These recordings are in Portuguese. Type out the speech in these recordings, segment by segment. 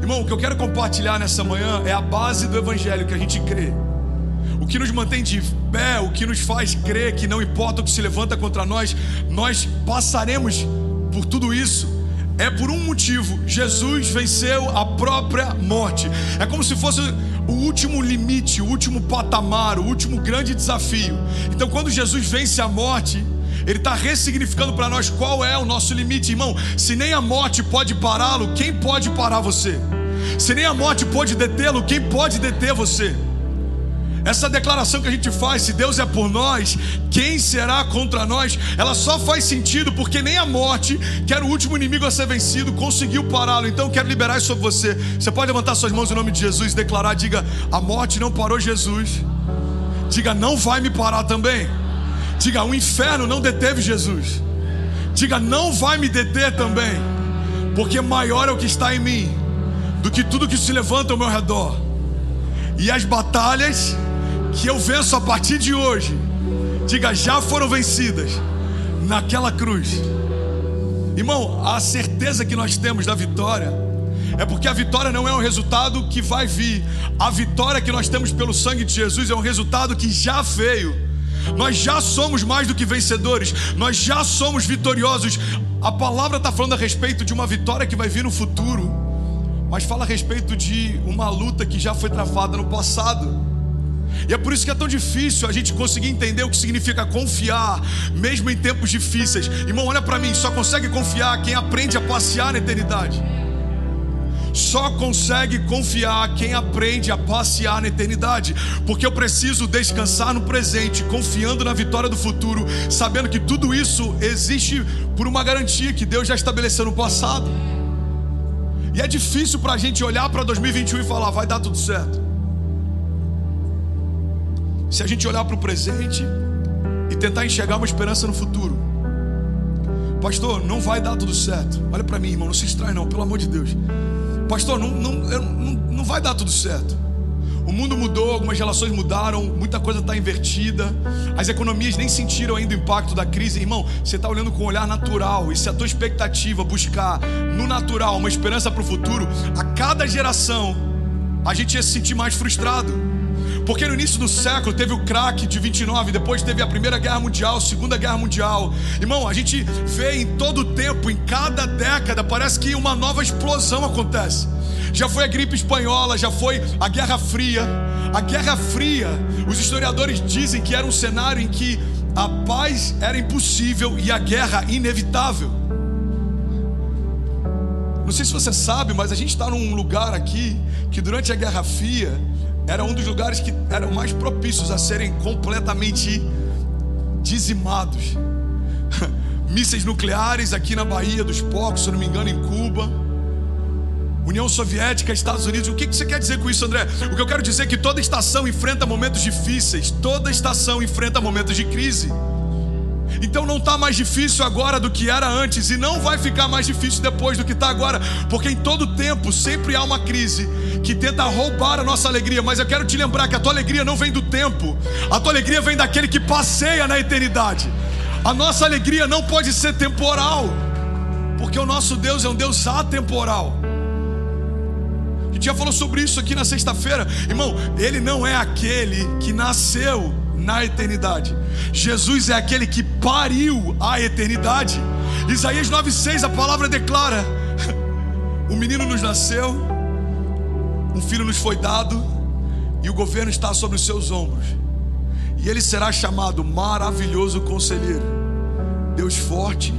Irmão, o que eu quero compartilhar nessa manhã é a base do evangelho que a gente crê. O que nos mantém de pé, o que nos faz crer que não importa o que se levanta contra nós, nós passaremos por tudo isso é por um motivo: Jesus venceu a própria morte. É como se fosse o último limite, o último patamar, o último grande desafio. Então, quando Jesus vence a morte, ele está ressignificando para nós qual é o nosso limite, irmão. Se nem a morte pode pará-lo, quem pode parar você? Se nem a morte pode detê-lo, quem pode deter você? Essa declaração que a gente faz, se Deus é por nós, quem será contra nós? Ela só faz sentido porque nem a morte, que era o último inimigo a ser vencido, conseguiu pará-lo. Então quero liberar isso sobre você. Você pode levantar suas mãos em nome de Jesus e declarar: diga, a morte não parou Jesus. Diga, não vai me parar também. Diga, o inferno não deteve Jesus. Diga, não vai me deter também. Porque maior é o que está em mim do que tudo que se levanta ao meu redor. E as batalhas que eu venço a partir de hoje, diga, já foram vencidas naquela cruz. Irmão, a certeza que nós temos da vitória é porque a vitória não é um resultado que vai vir. A vitória que nós temos pelo sangue de Jesus é um resultado que já veio. Nós já somos mais do que vencedores, nós já somos vitoriosos. A palavra está falando a respeito de uma vitória que vai vir no futuro, mas fala a respeito de uma luta que já foi travada no passado. E é por isso que é tão difícil a gente conseguir entender o que significa confiar, mesmo em tempos difíceis. Irmão, olha para mim, só consegue confiar quem aprende a passear na eternidade. Só consegue confiar quem aprende a passear na eternidade, porque eu preciso descansar no presente, confiando na vitória do futuro, sabendo que tudo isso existe por uma garantia que Deus já estabeleceu no passado. E é difícil para a gente olhar para 2021 e falar, vai dar tudo certo se a gente olhar para o presente e tentar enxergar uma esperança no futuro. Pastor, não vai dar tudo certo. Olha para mim, irmão, não se extrai não, pelo amor de Deus. Pastor, não, não, não, não vai dar tudo certo. O mundo mudou, algumas relações mudaram, muita coisa está invertida. As economias nem sentiram ainda o impacto da crise. Irmão, você está olhando com um olhar natural. E se a tua expectativa buscar no natural uma esperança para o futuro, a cada geração a gente ia se sentir mais frustrado. Porque no início do século teve o crack de 29, depois teve a Primeira Guerra Mundial, a Segunda Guerra Mundial. Irmão, a gente vê em todo o tempo, em cada década, parece que uma nova explosão acontece. Já foi a gripe espanhola, já foi a Guerra Fria. A Guerra Fria, os historiadores dizem que era um cenário em que a paz era impossível e a guerra inevitável. Não sei se você sabe, mas a gente está num lugar aqui que durante a Guerra Fria era um dos lugares que eram mais propícios a serem completamente dizimados. Mísseis nucleares aqui na Bahia dos Pocos, se não me engano, em Cuba. União Soviética, Estados Unidos. O que você quer dizer com isso, André? O que eu quero dizer é que toda estação enfrenta momentos difíceis, toda estação enfrenta momentos de crise. Então não está mais difícil agora do que era antes, e não vai ficar mais difícil depois do que está agora, porque em todo tempo sempre há uma crise que tenta roubar a nossa alegria. Mas eu quero te lembrar que a tua alegria não vem do tempo, a tua alegria vem daquele que passeia na eternidade. A nossa alegria não pode ser temporal, porque o nosso Deus é um Deus atemporal. A gente já falou sobre isso aqui na sexta-feira, irmão. Ele não é aquele que nasceu na eternidade. Jesus é aquele que pariu a eternidade. Isaías 9,6, a palavra declara: O menino nos nasceu, um filho nos foi dado, e o governo está sobre os seus ombros. E ele será chamado Maravilhoso Conselheiro, Deus Forte,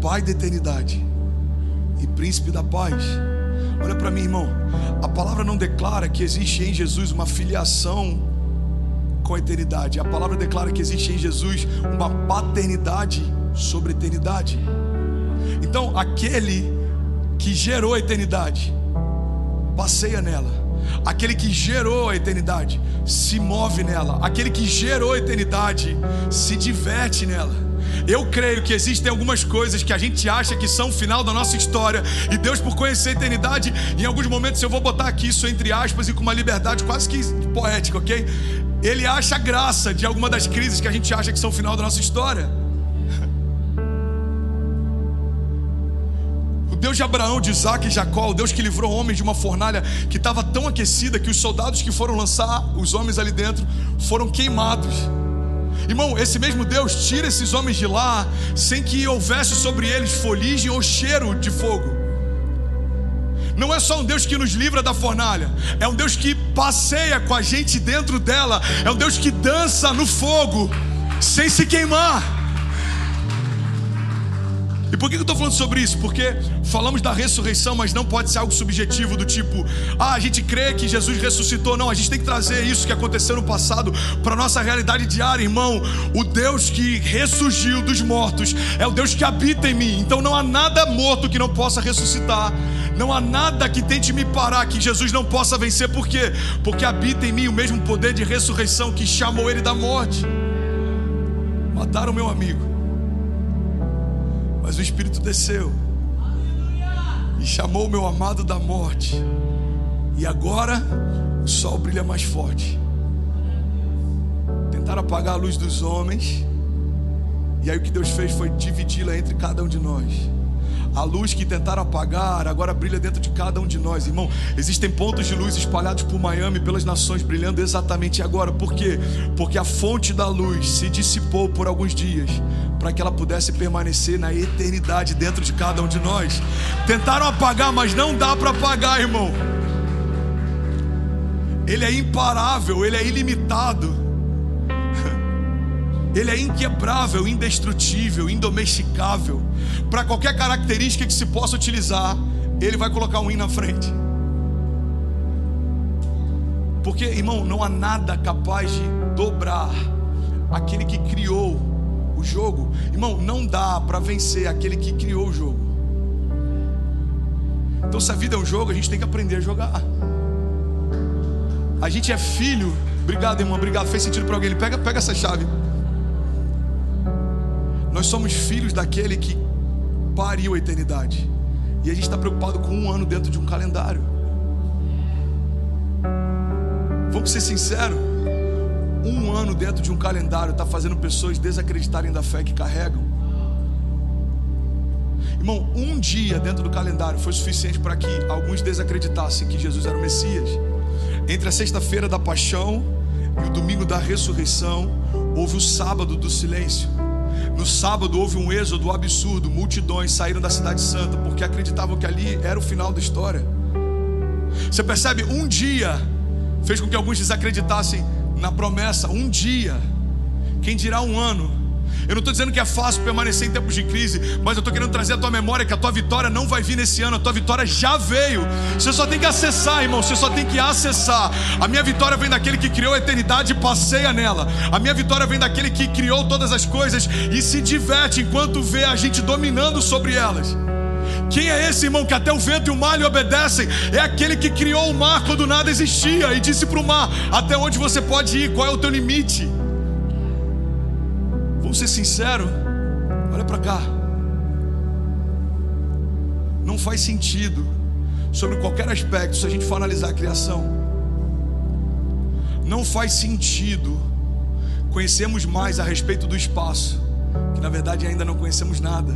Pai da Eternidade e Príncipe da Paz. Olha para mim, irmão. A palavra não declara que existe em Jesus uma filiação com a eternidade. A palavra declara que existe em Jesus uma paternidade sobre a eternidade. Então, aquele que gerou a eternidade passeia nela. Aquele que gerou a eternidade se move nela. Aquele que gerou a eternidade se diverte nela. Eu creio que existem algumas coisas que a gente acha que são o final da nossa história, e Deus, por conhecer a eternidade, em alguns momentos eu vou botar aqui isso entre aspas e com uma liberdade quase que poética, ok? Ele acha graça de alguma das crises que a gente acha que são o final da nossa história. Deus de Abraão, de Isaac e Jacó, o Deus que livrou homens de uma fornalha que estava tão aquecida que os soldados que foram lançar os homens ali dentro foram queimados. Irmão, esse mesmo Deus tira esses homens de lá sem que houvesse sobre eles foligem ou cheiro de fogo. Não é só um Deus que nos livra da fornalha, é um Deus que passeia com a gente dentro dela, é um Deus que dança no fogo sem se queimar. E por que eu estou falando sobre isso? Porque falamos da ressurreição, mas não pode ser algo subjetivo do tipo, ah, a gente crê que Jesus ressuscitou. Não, a gente tem que trazer isso que aconteceu no passado para nossa realidade diária, irmão. O Deus que ressurgiu dos mortos é o Deus que habita em mim. Então não há nada morto que não possa ressuscitar. Não há nada que tente me parar que Jesus não possa vencer. Por quê? Porque habita em mim o mesmo poder de ressurreição que chamou ele da morte. Mataram meu amigo mas o Espírito desceu e chamou o meu amado da morte. E agora o sol brilha mais forte. Tentaram apagar a luz dos homens. E aí o que Deus fez foi dividi-la entre cada um de nós. A luz que tentaram apagar agora brilha dentro de cada um de nós, irmão. Existem pontos de luz espalhados por Miami, pelas nações, brilhando exatamente agora. Por quê? Porque a fonte da luz se dissipou por alguns dias para que ela pudesse permanecer na eternidade dentro de cada um de nós. Tentaram apagar, mas não dá para apagar, irmão. Ele é imparável, ele é ilimitado. Ele é inquebrável, indestrutível, indomesticável. Para qualquer característica que se possa utilizar, ele vai colocar um i na frente. Porque, irmão, não há nada capaz de dobrar aquele que criou o jogo. Irmão, não dá para vencer aquele que criou o jogo. Então, se a vida é um jogo, a gente tem que aprender a jogar. A gente é filho. Obrigado, irmão. Obrigado. Fez sentido para alguém. Pega, pega essa chave. Nós somos filhos daquele que pariu a eternidade. E a gente está preocupado com um ano dentro de um calendário. Vamos ser sinceros. Um ano dentro de um calendário está fazendo pessoas desacreditarem da fé que carregam. Irmão, um dia dentro do calendário foi suficiente para que alguns desacreditassem que Jesus era o Messias. Entre a sexta-feira da paixão e o domingo da ressurreição, houve o sábado do silêncio. No sábado houve um êxodo absurdo, multidões saíram da cidade santa porque acreditavam que ali era o final da história. Você percebe? Um dia fez com que alguns desacreditassem na promessa. Um dia, quem dirá um ano? Eu não estou dizendo que é fácil permanecer em tempos de crise, mas eu estou querendo trazer a tua memória que a tua vitória não vai vir nesse ano, a tua vitória já veio. Você só tem que acessar, irmão, você só tem que acessar. A minha vitória vem daquele que criou a eternidade e passeia nela. A minha vitória vem daquele que criou todas as coisas e se diverte enquanto vê a gente dominando sobre elas. Quem é esse irmão que até o vento e o mar lhe obedecem? É aquele que criou o mar quando nada existia e disse para o mar: Até onde você pode ir? Qual é o teu limite? Vamos ser sinceros, olha para cá. Não faz sentido sobre qualquer aspecto se a gente for analisar a criação. Não faz sentido conhecermos mais a respeito do espaço, que na verdade ainda não conhecemos nada,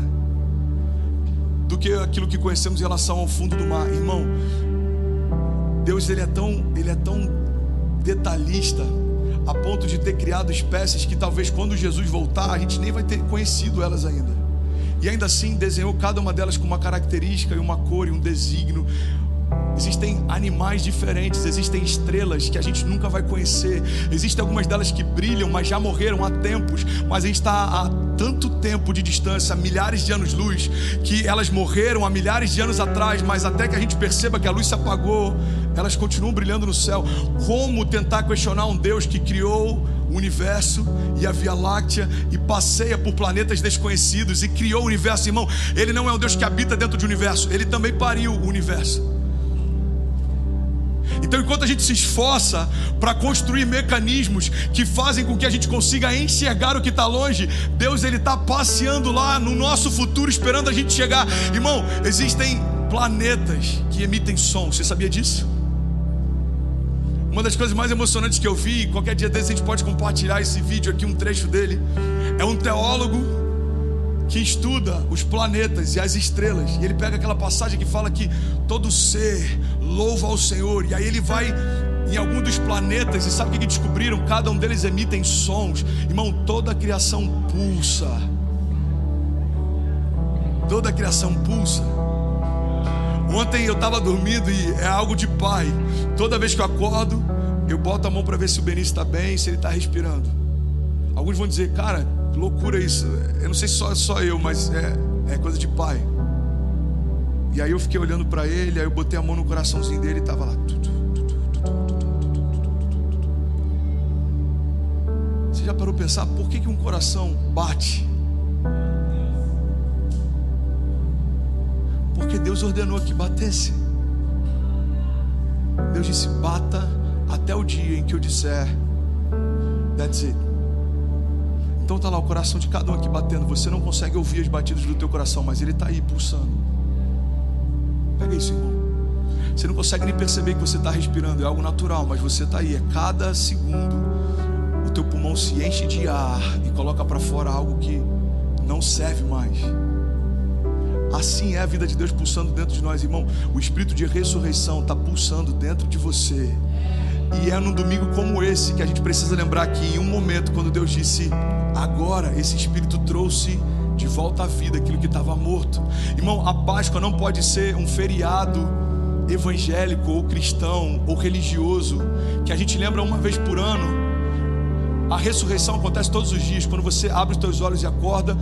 do que aquilo que conhecemos em relação ao fundo do mar, irmão. Deus ele é tão, ele é tão detalhista a ponto de ter criado espécies que talvez quando Jesus voltar a gente nem vai ter conhecido elas ainda. E ainda assim desenhou cada uma delas com uma característica e uma cor e um desígnio. Existem animais diferentes, existem estrelas que a gente nunca vai conhecer. Existem algumas delas que brilham, mas já morreram há tempos. Mas a gente está há tanto tempo de distância, milhares de anos-luz, que elas morreram há milhares de anos atrás, mas até que a gente perceba que a luz se apagou, elas continuam brilhando no céu. Como tentar questionar um Deus que criou o universo e a Via Láctea e passeia por planetas desconhecidos e criou o universo, irmão? Ele não é um Deus que habita dentro do universo, ele também pariu o universo. Então, enquanto a gente se esforça para construir mecanismos que fazem com que a gente consiga enxergar o que está longe, Deus ele está passeando lá no nosso futuro, esperando a gente chegar. Irmão, existem planetas que emitem som. Você sabia disso? Uma das coisas mais emocionantes que eu vi, qualquer dia desse a gente pode compartilhar esse vídeo aqui, um trecho dele. É um teólogo que estuda os planetas e as estrelas. E ele pega aquela passagem que fala que todo ser louva ao Senhor. E aí ele vai em algum dos planetas e sabe o que descobriram? Cada um deles emitem sons. Irmão, toda a criação pulsa. Toda a criação pulsa. Ontem eu estava dormindo e é algo de pai. Toda vez que eu acordo, eu boto a mão para ver se o Benício está bem, se ele está respirando. Alguns vão dizer, cara, loucura isso. Eu não sei se só, só eu, mas é, é coisa de pai. E aí eu fiquei olhando para ele, aí eu botei a mão no coraçãozinho dele e estava lá. Você já parou pensar por que, que um coração bate? Porque Deus ordenou que batesse. Deus disse: bata até o dia em que eu disser, that's it. Então está lá o coração de cada um aqui batendo. Você não consegue ouvir as batidas do teu coração, mas ele está aí pulsando. Pega isso, irmão. Você não consegue nem perceber que você está respirando, é algo natural, mas você está aí. É cada segundo o teu pulmão se enche de ar e coloca para fora algo que não serve mais. Assim é a vida de Deus pulsando dentro de nós, irmão. O espírito de ressurreição está pulsando dentro de você. E é num domingo como esse que a gente precisa lembrar que em um momento, quando Deus disse, agora esse Espírito trouxe de volta à vida aquilo que estava morto. Irmão, a Páscoa não pode ser um feriado evangélico ou cristão ou religioso que a gente lembra uma vez por ano. A ressurreição acontece todos os dias. Quando você abre os teus olhos e acorda,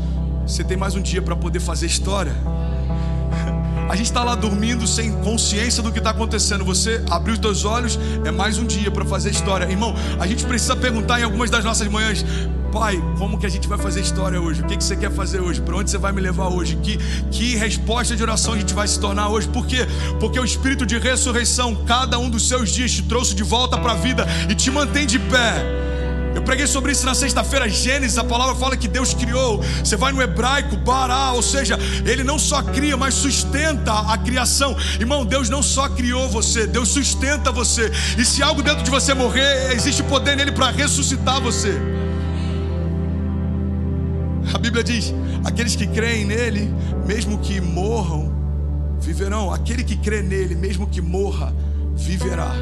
você tem mais um dia para poder fazer história. A gente está lá dormindo sem consciência do que está acontecendo. Você abriu os teus olhos, é mais um dia para fazer história. Irmão, a gente precisa perguntar em algumas das nossas manhãs: Pai, como que a gente vai fazer história hoje? O que, que você quer fazer hoje? Para onde você vai me levar hoje? Que, que resposta de oração a gente vai se tornar hoje? Por quê? Porque o Espírito de ressurreição, cada um dos seus dias, te trouxe de volta para a vida e te mantém de pé. Eu preguei sobre isso na sexta-feira, Gênesis, a palavra fala que Deus criou. Você vai no hebraico, bará, ou seja, Ele não só cria, mas sustenta a criação. Irmão, Deus não só criou você, Deus sustenta você. E se algo dentro de você morrer, existe poder nele para ressuscitar você. A Bíblia diz: aqueles que creem nele, mesmo que morram, viverão. Aquele que crê nele, mesmo que morra, viverá.